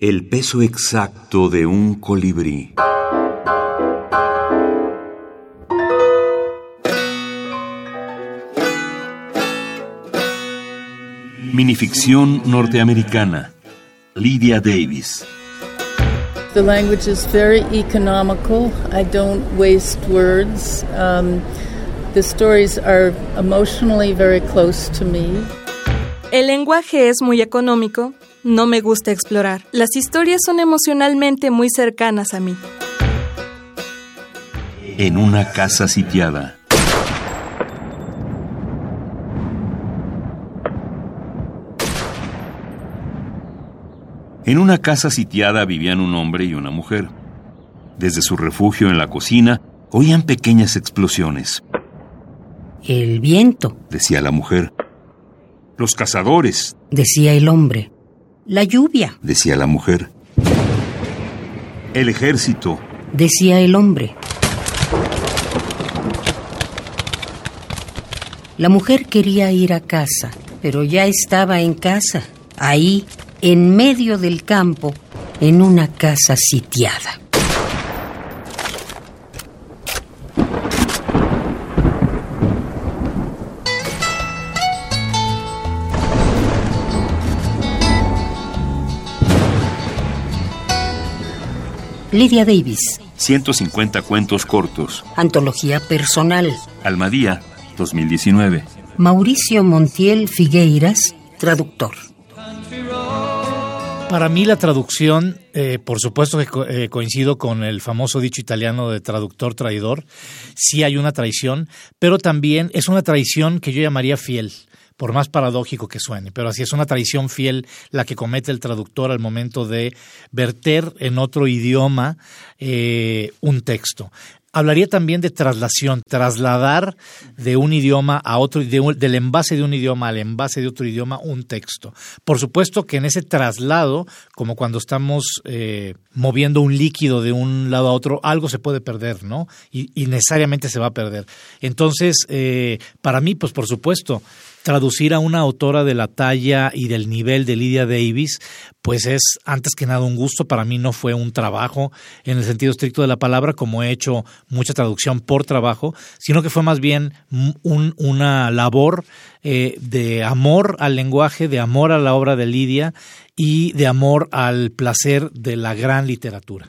El peso exacto de un colibrí. Minificción norteamericana. Lydia Davis. The language is very economical. I don't waste words. Um, the stories are emotionally very close to me. El lenguaje es muy económico. No me gusta explorar. Las historias son emocionalmente muy cercanas a mí. En una casa sitiada. En una casa sitiada vivían un hombre y una mujer. Desde su refugio en la cocina oían pequeñas explosiones. El viento, Decía la mujer. Los cazadores, decía el hombre. La lluvia, decía la mujer. El ejército, decía el hombre. La mujer quería ir a casa, pero ya estaba en casa, ahí, en medio del campo, en una casa sitiada. Lydia Davis, 150 cuentos cortos. Antología Personal. Almadía, 2019. Mauricio Montiel Figueiras, traductor. Para mí la traducción, eh, por supuesto que co- eh, coincido con el famoso dicho italiano de traductor traidor, sí hay una traición, pero también es una traición que yo llamaría fiel, por más paradójico que suene, pero así es una traición fiel la que comete el traductor al momento de verter en otro idioma eh, un texto. Hablaría también de traslación, trasladar de un idioma a otro, de un- del envase de un idioma al envase de otro idioma un texto. Por supuesto que en ese traslado, como cuando estamos eh, moviendo un líquido de un lado a otro, algo se puede perder, ¿no? Y, y necesariamente se va a perder. Entonces, eh, para mí, pues por supuesto, traducir a una autora de la talla y del nivel de Lydia Davis, pues es antes que nada un gusto. Para mí no fue un trabajo en el sentido estricto de la palabra, como he hecho mucha traducción por trabajo, sino que fue más bien un- una labor eh, de amor al lenguaje, de amor a la obra de Lidia y de amor al placer de la gran literatura.